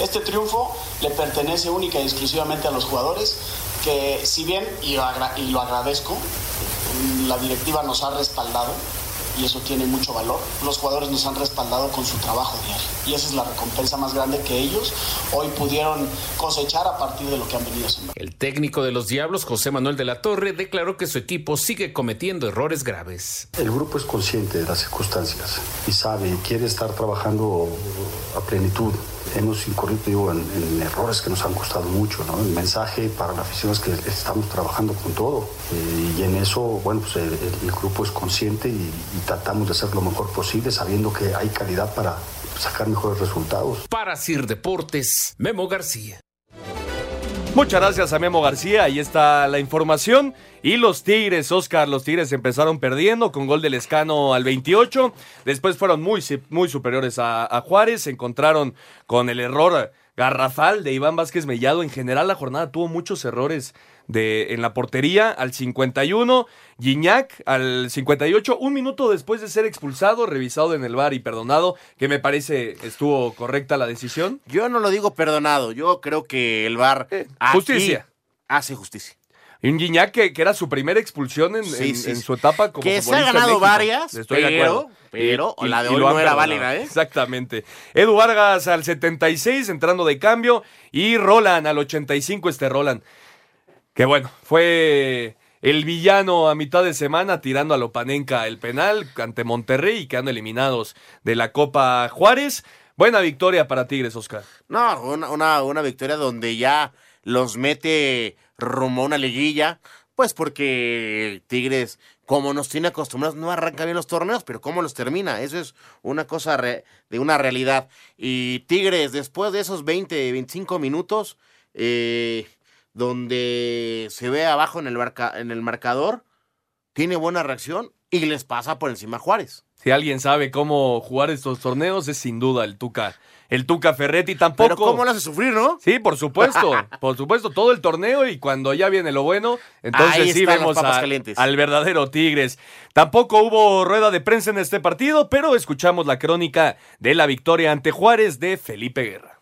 Este triunfo le pertenece única y exclusivamente a los jugadores que si bien, y lo, agradezco, la directiva nos ha respaldado y eso tiene mucho valor. Los jugadores nos han respaldado con su trabajo diario y esa es la recompensa más grande que ellos hoy pudieron cosechar a partir de lo que han venido haciendo. El técnico de los Diablos, José Manuel de la Torre, declaró que su equipo sigue cometiendo errores graves. El grupo es consciente de las circunstancias y sabe y quiere estar trabajando a plenitud. Hemos incurrido en, errores que nos han costado mucho. ¿no? El mensaje para la afición es que estamos trabajando con todo Eh, y en eso, bueno, pues el, el grupo es consciente y, y tratamos de hacer lo mejor posible sabiendo que hay calidad para sacar mejores resultados. Para Sir Deportes, Memo García. Muchas gracias a Memo García, ahí está la información. Y los Tigres, Oscar, los Tigres empezaron perdiendo con gol del Escano al 28. Después fueron muy, muy superiores a, a Juárez. Se encontraron con el error garrafal de Iván Vázquez Mellado. En general, la jornada tuvo muchos errores de, en la portería. Al 51, Gignac al 58, un minuto después de ser expulsado, revisado en el bar y perdonado, que me parece estuvo correcta la decisión. Yo no lo digo perdonado, yo creo que el VAR aquí justicia. hace justicia. Y un Guiñac que, que era su primera expulsión en, Sí, en- sí, en sí. su etapa como Que se ha ganado México. varias, Estoy de acuerdo. pero la de hoy no era válida, ¿eh? Exactamente. Edu Vargas al 76 entrando de cambio y Roland al 85 este Roland. Que bueno, fue el villano a mitad de semana tirando a Lopanenka el penal ante Monterrey y quedando eliminados de la Copa Juárez. Buena victoria para Tigres, Oscar. No, una, una, una victoria donde ya los mete rumbo a una liguilla, pues porque Tigres, como nos tiene acostumbrados, no arranca bien los torneos, pero cómo los termina, eso es una cosa re- de una realidad. Y Tigres, después de esos 20, 25 minutos, eh, donde se ve abajo en el, en el marcador, tiene buena reacción y les pasa por encima a Juárez. Si alguien sabe cómo jugar estos torneos, es sin duda el Tuca. El Tuca Ferretti tampoco. Pero cómo lo hace sufrir, ¿no? Sí, por supuesto. por supuesto, todo el torneo y cuando ya viene lo bueno, entonces Ahí sí vemos a- al verdadero Tigres. Tampoco hubo rueda de prensa en este partido, pero escuchamos la crónica de la victoria ante Juárez de Felipe Guerra.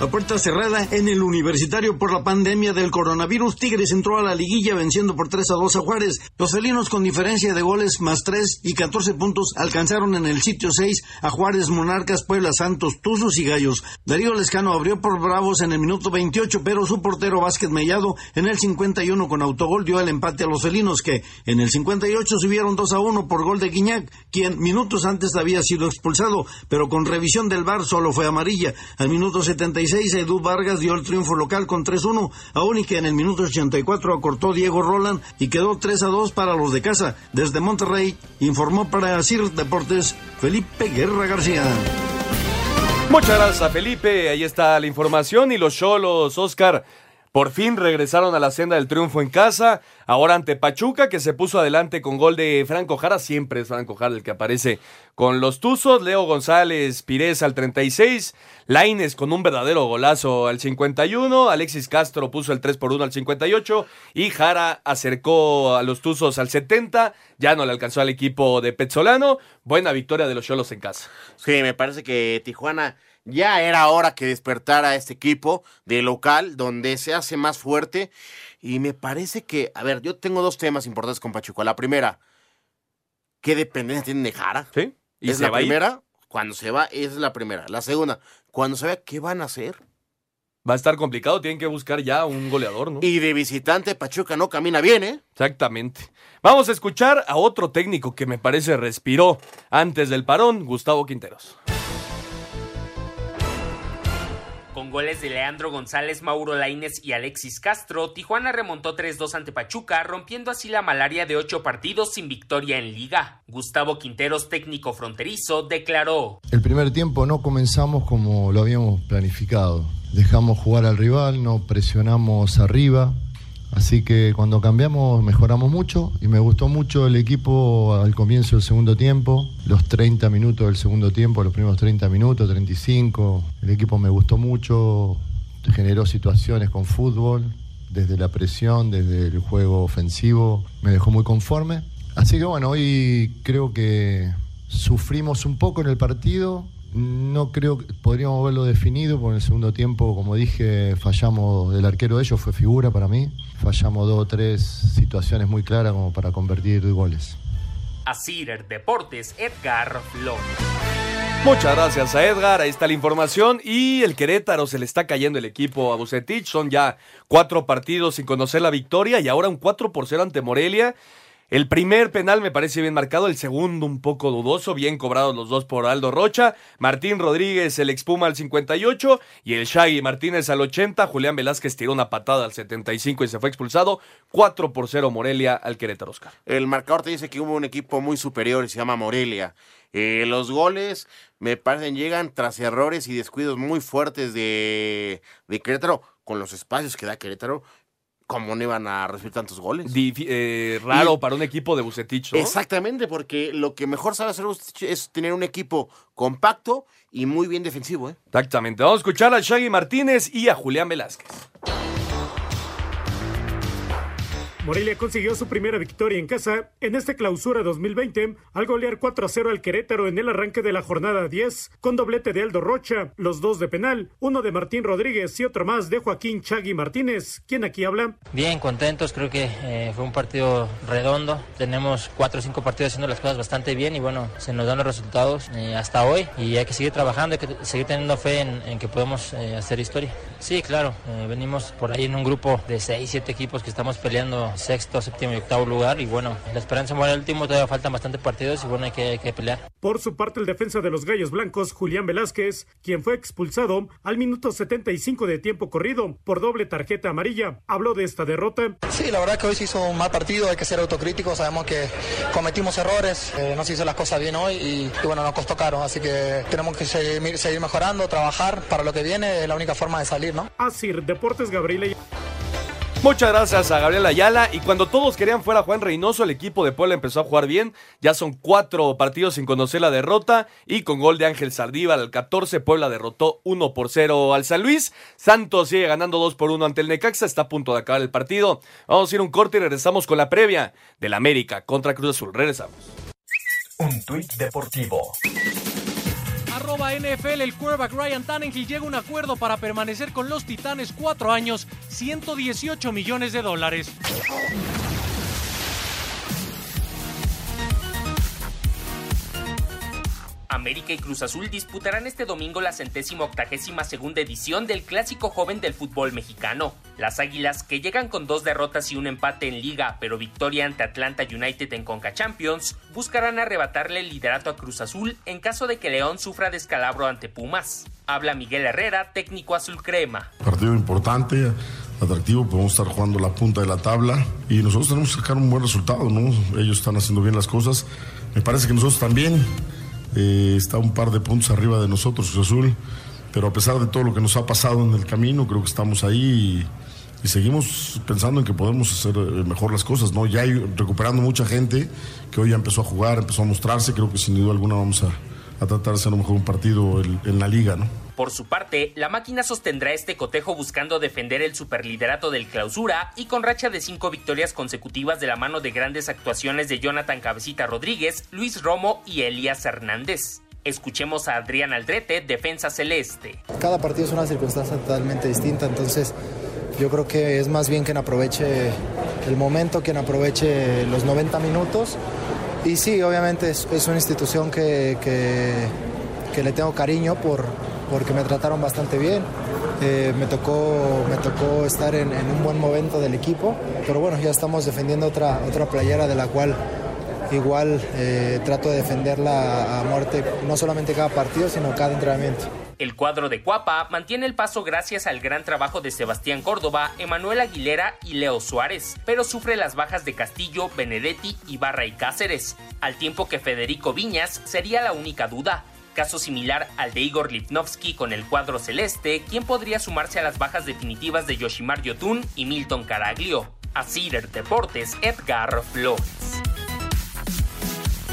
A puerta cerrada en el universitario por la pandemia del coronavirus. Tigres entró a la liguilla venciendo por 3 a 2 a Juárez. Los felinos con diferencia de goles más 3 y 14 puntos alcanzaron en el sitio 6 a Juárez, Monarcas, Puebla, Santos, Tuzos y Gallos. Darío Lescano abrió por Bravos en el minuto 28, pero su portero Vázquez Mellado en el 51 con autogol dio el empate a los felinos que en el 58 subieron 2 a 1 por gol de Guiñac, quien minutos antes había sido expulsado, pero con revisión del VAR solo fue amarilla. Al minuto 76 Edu Vargas dio el triunfo local con 3-1, aún y que en el minuto 84 acortó Diego Roland y quedó 3 a 2 para los de casa. Desde Monterrey informó para CIR Deportes Felipe Guerra García. Muchas gracias a Felipe, ahí está la información y los Cholos, Oscar. Por fin regresaron a la senda del triunfo en casa, ahora ante Pachuca, que se puso adelante con gol de Franco Jara, siempre es Franco Jara el que aparece con los Tuzos, Leo González Pires al 36, Laines con un verdadero golazo al 51, Alexis Castro puso el 3 por 1 al 58 y Jara acercó a los Tuzos al 70, ya no le alcanzó al equipo de Petzolano, buena victoria de los Cholos en casa. Sí, me parece que Tijuana ya era hora que despertara este equipo de local, donde se hace más fuerte. Y me parece que, a ver, yo tengo dos temas importantes con Pachuca. La primera, ¿qué dependencia tiene de Jara? Sí. ¿Y es la ir? primera. Cuando se va, esa es la primera. La segunda, cuando se vea qué van a hacer. Va a estar complicado, tienen que buscar ya un goleador, ¿no? Y de visitante, Pachuca no camina bien, ¿eh? Exactamente. Vamos a escuchar a otro técnico que me parece respiró antes del parón, Gustavo Quinteros. Con goles de Leandro González, Mauro Laines y Alexis Castro, Tijuana remontó 3-2 ante Pachuca, rompiendo así la malaria de ocho partidos sin victoria en liga. Gustavo Quinteros, técnico fronterizo, declaró. El primer tiempo no comenzamos como lo habíamos planificado. Dejamos jugar al rival, no presionamos arriba. Así que cuando cambiamos mejoramos mucho y me gustó mucho el equipo al comienzo del segundo tiempo, los 30 minutos del segundo tiempo, los primeros 30 minutos, 35. El equipo me gustó mucho, generó situaciones con fútbol, desde la presión, desde el juego ofensivo, me dejó muy conforme. Así que bueno, hoy creo que sufrimos un poco en el partido, no creo que podríamos haberlo definido, porque en el segundo tiempo, como dije, fallamos, el arquero de ellos fue figura para mí, fallamos dos o tres situaciones muy claras como para convertir goles. Asir Deportes, Edgar Flores. Muchas gracias a Edgar, ahí está la información. Y el Querétaro se le está cayendo el equipo a Bucetich. Son ya cuatro partidos sin conocer la victoria y ahora un 4 por 0 ante Morelia. El primer penal me parece bien marcado, el segundo un poco dudoso, bien cobrados los dos por Aldo Rocha. Martín Rodríguez el expuma al 58 y el Shaggy Martínez al 80. Julián Velázquez tiró una patada al 75 y se fue expulsado. 4 por 0 Morelia al Querétaro, Oscar. El marcador te dice que hubo un equipo muy superior y se llama Morelia. Eh, los goles me parecen llegan tras errores y descuidos muy fuertes de, de Querétaro, con los espacios que da Querétaro. ¿Cómo no iban a recibir tantos goles? Eh, raro Y- para un equipo de Bucetich, ¿no? Exactamente, porque lo que mejor sabe hacer Bucetich es tener un equipo compacto y muy bien defensivo. ¿eh? Exactamente. Vamos a escuchar a Shaggy Martínez y a Julián Velázquez. Morelia consiguió su primera victoria en casa en esta clausura 2020 al golear 4 a 0 al Querétaro en el arranque de la jornada 10 con doblete de Aldo Rocha, los dos de penal, uno de Martín Rodríguez y otro más de Joaquín Chagui Martínez, quien aquí habla. Bien, contentos, creo que eh, fue un partido redondo. Tenemos cuatro o cinco partidos haciendo las cosas bastante bien y bueno, se nos dan los resultados eh, hasta hoy y hay que seguir trabajando, hay que seguir teniendo fe en, en que podemos eh, hacer historia. Sí, claro, eh, venimos por ahí en un grupo de seis, siete equipos que estamos peleando sexto, séptimo y octavo lugar y bueno, la esperanza muere el último, todavía faltan bastantes partidos y bueno, hay que, hay que pelear. Por su parte, el defensa de los Gallos Blancos, Julián Velázquez, quien fue expulsado al minuto 75 de tiempo corrido por doble tarjeta amarilla, habló de esta derrota. Sí, la verdad que hoy se hizo un mal partido, hay que ser autocríticos, sabemos que cometimos errores, eh, no se hizo las cosas bien hoy y, y bueno, nos costó caro, así que tenemos que seguir, seguir mejorando, trabajar para lo que viene, es la única forma de salir, ¿no? Asir Deportes Gabriela. Muchas gracias a Gabriel Ayala. Y cuando todos querían fuera Juan Reynoso, el equipo de Puebla empezó a jugar bien. Ya son cuatro partidos sin conocer la derrota. Y con gol de Ángel Sardíbal al 14, Puebla derrotó 1 por 0 al San Luis. Santos sigue ganando 2 por 1 ante el Necaxa. Está a punto de acabar el partido. Vamos a ir un corte y regresamos con la previa del América contra Cruz Azul. Regresamos. Un tuit deportivo. Arroba NFL, el quarterback Ryan Tannehill llega a un acuerdo para permanecer con los Titanes cuatro años, 118 millones de dólares. América y Cruz Azul disputarán este domingo la centésima octagésima segunda edición del clásico joven del fútbol mexicano. Las Águilas, que llegan con dos derrotas y un empate en liga, pero victoria ante Atlanta United en Conca Champions, buscarán arrebatarle el liderato a Cruz Azul en caso de que León sufra descalabro ante Pumas. Habla Miguel Herrera, técnico azul crema. Partido importante, atractivo, podemos estar jugando la punta de la tabla y nosotros tenemos que sacar un buen resultado, ¿no? Ellos están haciendo bien las cosas, me parece que nosotros también. Eh, está un par de puntos arriba de nosotros, Azul, pero a pesar de todo lo que nos ha pasado en el camino, creo que estamos ahí y, seguimos pensando en que podemos hacer eh, mejor las cosas, ¿no? Ya hay recuperando mucha gente que hoy ya empezó a jugar, empezó a mostrarse, creo que sin duda alguna vamos a, a tratar de hacer a mejor un partido en, en la liga, ¿no? Por su parte, la máquina sostendrá este cotejo buscando defender el superliderato del clausura y con racha de cinco victorias consecutivas de la mano de grandes actuaciones de Jonathan Cabecita Rodríguez, Luis Romo y Elías Hernández. Escuchemos a Adrián Aldrete, defensa celeste. Cada partido es una circunstancia totalmente distinta, entonces yo creo que es más bien quien aproveche el momento, quien aproveche los 90 minutos. Y sí, obviamente es, una institución que le tengo cariño por, porque me trataron bastante bien. Eh, me, tocó, me tocó estar en, un buen momento del equipo, pero bueno, ya estamos defendiendo otra, otra playera de la cual igual eh, trato de defenderla a muerte, no solamente cada partido, sino cada entrenamiento. El cuadro de Cuapa mantiene el paso gracias al gran trabajo de Sebastián Córdoba, Emanuel Aguilera y Leo Suárez, pero sufre las bajas de Castillo, Benedetti, Ibarra y Cáceres, al tiempo que Federico Viñas sería la única duda caso similar al de Igor Lipnovsky con el cuadro celeste, quien podría sumarse a las bajas definitivas de Yoshimar Yotun y Milton Caraglio. A Cider Deportes, Edgar Flores.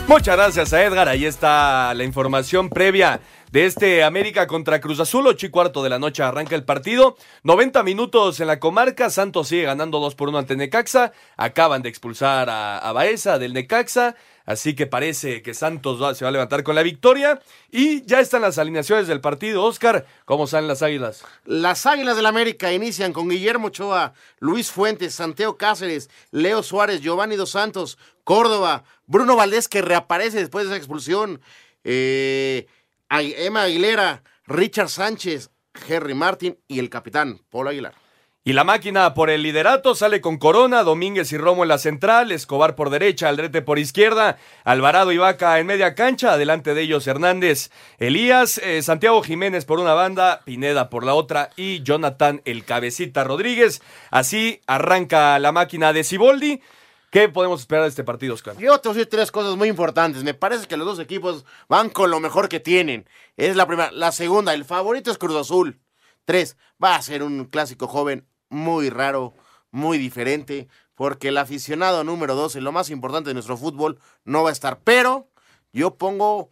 Muchas gracias a Edgar, ahí está la información previa de este América contra Cruz Azul, 8 y cuarto de la noche arranca el partido, 90 minutos en la comarca, Santos sigue ganando 2 por 1 ante Necaxa, acaban de expulsar a, a Baeza del Necaxa, Así que parece que Santos se va a levantar con la victoria. Y ya están las alineaciones del partido. Oscar, ¿cómo salen las águilas? Las águilas del América inician con Guillermo Ochoa, Luis Fuentes, Santiago Cáceres, Leo Suárez, Giovanni Dos Santos, Córdoba, Bruno Valdés que reaparece después de esa expulsión, eh, Emma Aguilera, Richard Sánchez, Henry Martin y el capitán Polo Aguilar. Y la máquina por el liderato sale con Corona, Domínguez y Romo en la central, Escobar por derecha, Aldrete por izquierda, Alvarado y Vaca en media cancha, adelante de ellos Hernández, Elías, eh, Santiago Jiménez por una banda, Pineda por la otra y Jonathan el Cabecita Rodríguez. Así arranca la máquina de Ciboldi. ¿Qué podemos esperar de este partido, Oscar? Yo te voy a decir tres cosas muy importantes. Me parece que los dos equipos van con lo mejor que tienen. Es la primera. La segunda, el favorito es Cruz Azul. Tres, va a ser un clásico joven muy raro, muy diferente, porque el aficionado número 12, lo más importante de nuestro fútbol, no va a estar. Pero yo pongo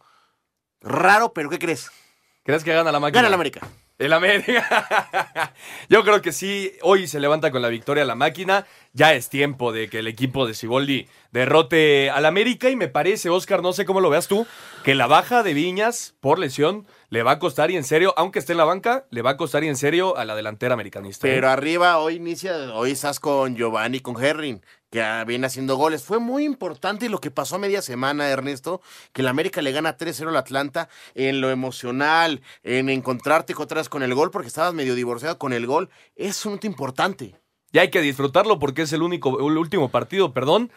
raro, pero ¿qué crees? ¿Crees que gana la máquina? Gana la América. El América. Yo creo que sí, hoy se levanta con la victoria la máquina. Ya es tiempo de que el equipo de Ciboldi derrote al América y me parece, Oscar, no sé cómo lo veas tú, que la baja de Viñas por lesión le va a costar y en serio, aunque esté en la banca, le va a costar y en serio a la delantera americanista. Pero arriba hoy inicia, hoy estás con Giovanni, con Herring, que viene haciendo goles. Fue muy importante lo que pasó a media semana, Ernesto, que el América le gana 3-0 al Atlanta en lo emocional, en encontrarte otra vez con el gol, porque estabas medio divorciado con el gol. Es un punto importante. Y hay que disfrutarlo porque es el único, el último partido, perdón,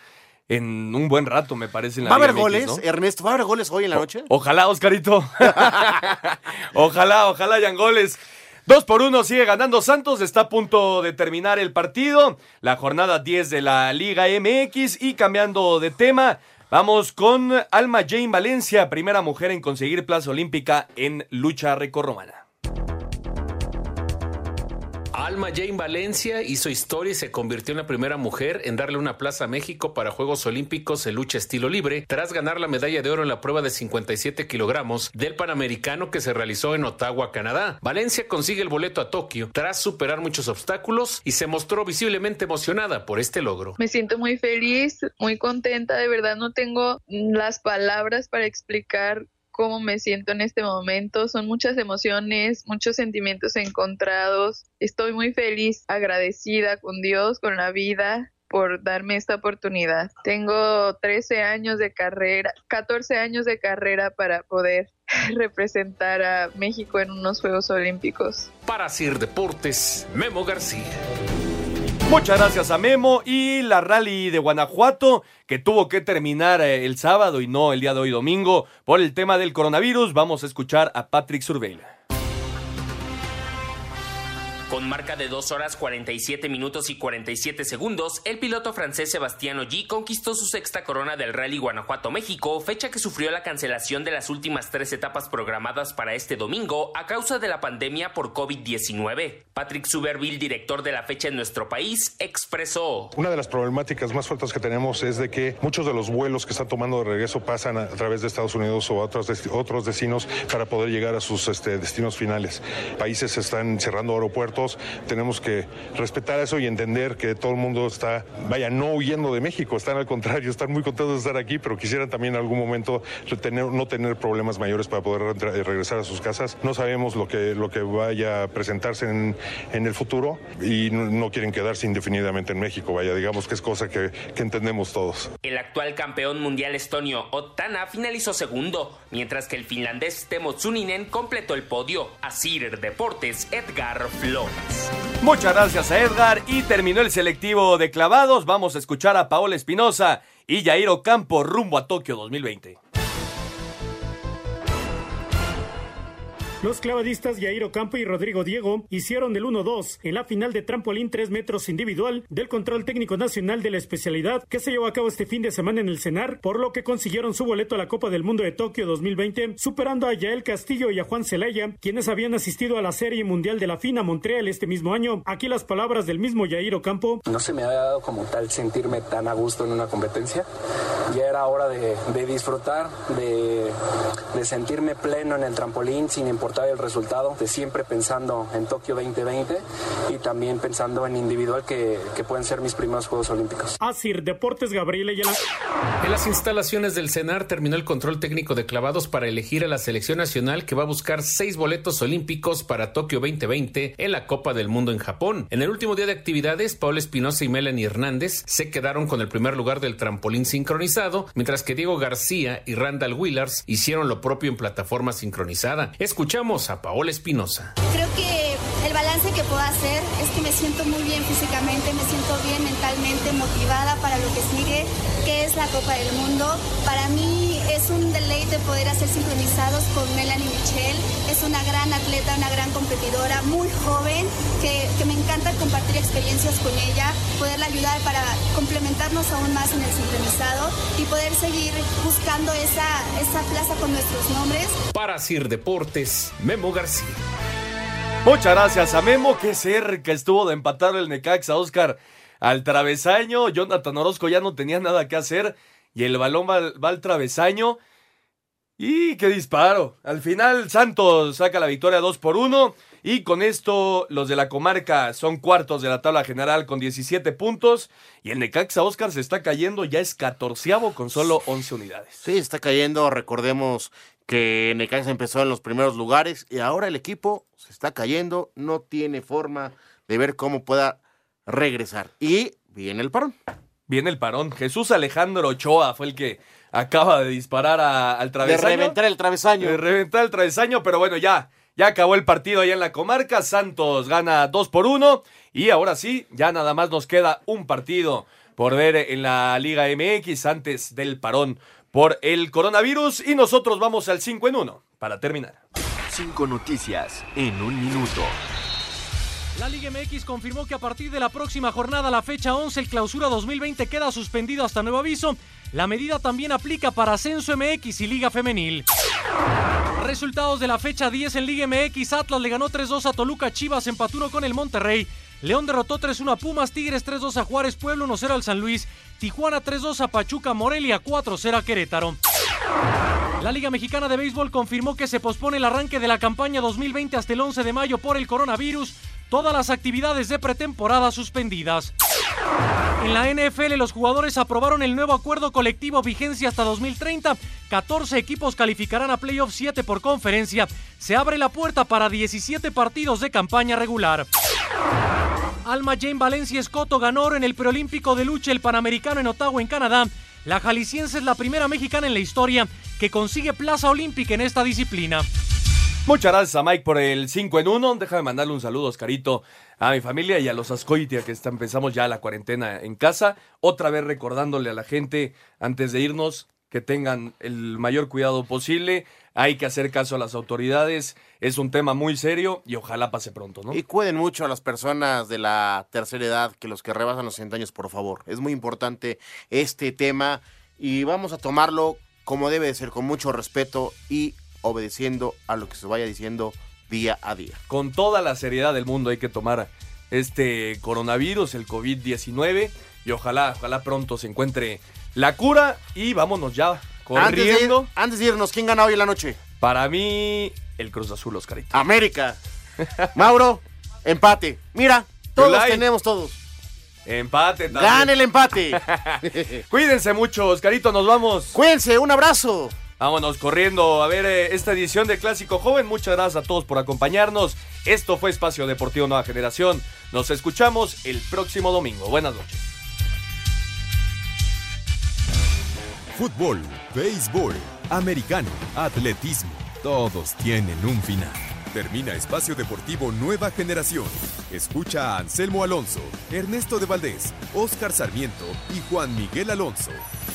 en un buen rato, me parece. En la ¿Va a haber goles. Ernesto? ¿Va a haber goles hoy en la noche? Ojalá, Oscarito. ojalá, ojalá hayan goles. Dos por uno sigue ganando Santos, está a punto de terminar el partido, la jornada 10 de la Liga MX y cambiando de tema, vamos con Alma Jane Valencia, primera mujer en conseguir plaza olímpica en lucha recorromana. Alma Jane Valencia hizo historia y se convirtió en la primera mujer en darle una plaza a México para Juegos Olímpicos en lucha estilo libre, tras ganar la medalla de oro en la prueba de 57 kilogramos del Panamericano que se realizó en Ottawa, Canadá. Valencia consigue el boleto a Tokio tras superar muchos obstáculos y se mostró visiblemente emocionada por este logro. Me siento muy feliz, muy contenta, de verdad no tengo las palabras para explicar cómo me siento en este momento. Son muchas emociones, muchos sentimientos encontrados. Estoy muy feliz, agradecida con Dios, con la vida por darme esta oportunidad. Tengo 13 años de carrera, 14 años de carrera para poder representar a México en unos Juegos Olímpicos. Para Sir Deportes, Memo García. Muchas gracias a Memo y la rally de Guanajuato que tuvo que terminar eh, el sábado y no el día de hoy domingo por el tema del coronavirus. Vamos a escuchar a Patrick Surveila. Con marca de 2 horas 47 minutos y 47 segundos, el piloto francés Sebastián Ogier conquistó su sexta corona del Rally Guanajuato-México, fecha que sufrió la cancelación de las últimas tres etapas programadas para este domingo a causa de la pandemia por COVID-19. Patrick Suberville, director de la fecha en nuestro país, expresó. Una de las problemáticas más fuertes que tenemos es de que muchos de los vuelos que están tomando de regreso pasan a, través de Estados Unidos o a otros, otros destinos para poder llegar a sus este, destinos finales. Países están cerrando aeropuertos tenemos que respetar eso y entender que todo el mundo está, vaya, no huyendo de México, están al contrario, están muy contentos de estar aquí, pero quisieran también en algún momento tener, no tener problemas mayores para poder regresar a sus casas. No sabemos lo que, lo que vaya a presentarse en, en el futuro y no, quieren quedarse indefinidamente en México, vaya, digamos que es cosa que, entendemos todos. El actual campeón mundial estonio Ottana finalizó segundo, mientras que el finlandés Temo Tsuninen completó el podio. Asir Deportes, Edgar Flo. Muchas gracias a Edgar y terminó el selectivo de clavados. Vamos a escuchar a Paola Espinosa y Jairo Campo rumbo a Tokio 2020. Los clavadistas Yairo Campo y Rodrigo Diego hicieron el 1-2 en la final de trampolín 3 metros individual del control técnico nacional de la especialidad que se llevó a cabo este fin de semana en el CENAR, por lo que consiguieron su boleto a la Copa del Mundo de Tokio 2020, superando a Yael Castillo y a Juan Celaya, quienes habían asistido a la Serie Mundial de la FINA Montreal este mismo año. Aquí las palabras del mismo Yairo Campo. No se me ha dado como tal sentirme tan a gusto en una competencia. Ya era hora de, disfrutar, de, de sentirme pleno en el trampolín sin importar el resultado, de siempre pensando en Tokio 2020 y también pensando en individual que, que pueden ser mis primeros Juegos Olímpicos. Asir Deportes Gabriel En las instalaciones del CENAR terminó el control técnico de clavados para elegir a la selección nacional que va a buscar seis boletos olímpicos para Tokio 2020 en la Copa del Mundo en Japón. En el último día de actividades, Paul Espinosa y Melanie Hernández se quedaron con el primer lugar del trampolín sincronizado, mientras que Diego García y Randall Willars hicieron lo propio en plataforma sincronizada. Escuchamos a Paola Espinosa. Creo que el balance que puedo hacer es que me siento muy bien físicamente, me siento bien mentalmente, motivada para lo que sigue, que es la Copa del Mundo. Para mí es un deleite poder hacer sincronizados con Melanie Michel. Es una gran atleta, una gran competidora, muy joven, que, que me encanta compartir experiencias con ella, poderla ayudar para complementarnos aún más en el sincronizado y poder seguir buscando esa, esa plaza con nuestros nombres. Para Sir Deportes, Memo García. Muchas gracias a Memo, que cerca estuvo de empatar el Necaxa, Oscar, al travesaño. Jonathan Orozco ya no tenía nada que hacer y el balón va, al travesaño. Y qué disparo. Al final Santos saca la victoria 2 por 1 y con esto los de la comarca son cuartos de la tabla general con 17 puntos y el Necaxa Oscar se está cayendo, ya es catorceavo con solo 11 unidades. Sí, está cayendo, recordemos que Necaxa empezó en los primeros lugares y ahora el equipo se está cayendo, no tiene forma de ver cómo pueda regresar. Y viene el parón. Viene el parón. Jesús Alejandro Ochoa fue el que acaba de disparar al travesaño. De reventar el travesaño. De reventar el travesaño, pero bueno, ya, ya acabó el partido allá en la comarca. Santos gana 2 por 1. Y ahora sí, ya nada más nos queda un partido por ver en la Liga MX antes del parón por el coronavirus. Y nosotros vamos al 5 en 1 para terminar. Cinco noticias en un minuto. La Liga MX confirmó que a partir de la próxima jornada, la fecha 11, el clausura 2020 queda suspendido hasta nuevo aviso. La medida también aplica para Ascenso MX y Liga Femenil. Resultados de la fecha 10 en Liga MX. Atlas le ganó 3-2 a Toluca, Chivas empató con el Monterrey. León derrotó 3-1 a Pumas, Tigres 3-2 a Juárez, Pueblo 1-0 al San Luis, Tijuana 3-2 a Pachuca, Morelia 4-0 a Querétaro. La Liga Mexicana de Béisbol confirmó que se pospone el arranque de la campaña 2020 hasta el 11 de mayo por el coronavirus todas las actividades de pretemporada suspendidas. En la NFL los jugadores aprobaron el nuevo acuerdo colectivo vigencia hasta 2030. 14 equipos calificarán a playoff 7 por conferencia. Se abre la puerta para 17 partidos de campaña regular. Alma Jane Valencia Escoto ganó oro en el preolímpico de lucha el Panamericano en Ottawa, en Canadá. La jalisciense es la primera mexicana en la historia que consigue plaza olímpica en esta disciplina. Muchas gracias a Mike por el 5 en 1. Déjame mandarle un saludo, Oscarito, a mi familia y a los Ascoitia, que está, empezamos ya la cuarentena en casa. Otra vez recordándole a la gente, antes de irnos, que tengan el mayor cuidado posible. Hay que hacer caso a las autoridades. Es un tema muy serio y ojalá pase pronto, ¿no? Y cuiden mucho a las personas de la tercera edad, que los que rebasan los 60 años, por favor. Es muy importante este tema y vamos a tomarlo como debe de ser, con mucho respeto y obedeciendo a lo que se vaya diciendo día a día. Con toda la seriedad del mundo hay que tomar este coronavirus, el COVID-19, y ojalá, ojalá pronto se encuentre la cura y vámonos ya corriendo. Antes de, antes de irnos, ¿quién gana hoy en la noche? Para mí, el Cruz Azul, Oscarito. América. Mauro, empate. Mira, todos tenemos todos. Empate también. Gane el empate. Cuídense mucho, Oscarito, nos vamos. Cuídense, un abrazo. Vámonos corriendo a ver eh, esta edición de Clásico Joven. Muchas gracias a todos por acompañarnos. Esto fue Espacio Deportivo Nueva Generación. Nos escuchamos el próximo domingo. Buenas noches. Fútbol, béisbol, americano, atletismo, todos tienen un final. Termina Espacio Deportivo Nueva Generación. Escucha a Anselmo Alonso, Ernesto de Valdés, Oscar Sarmiento y Juan Miguel Alonso.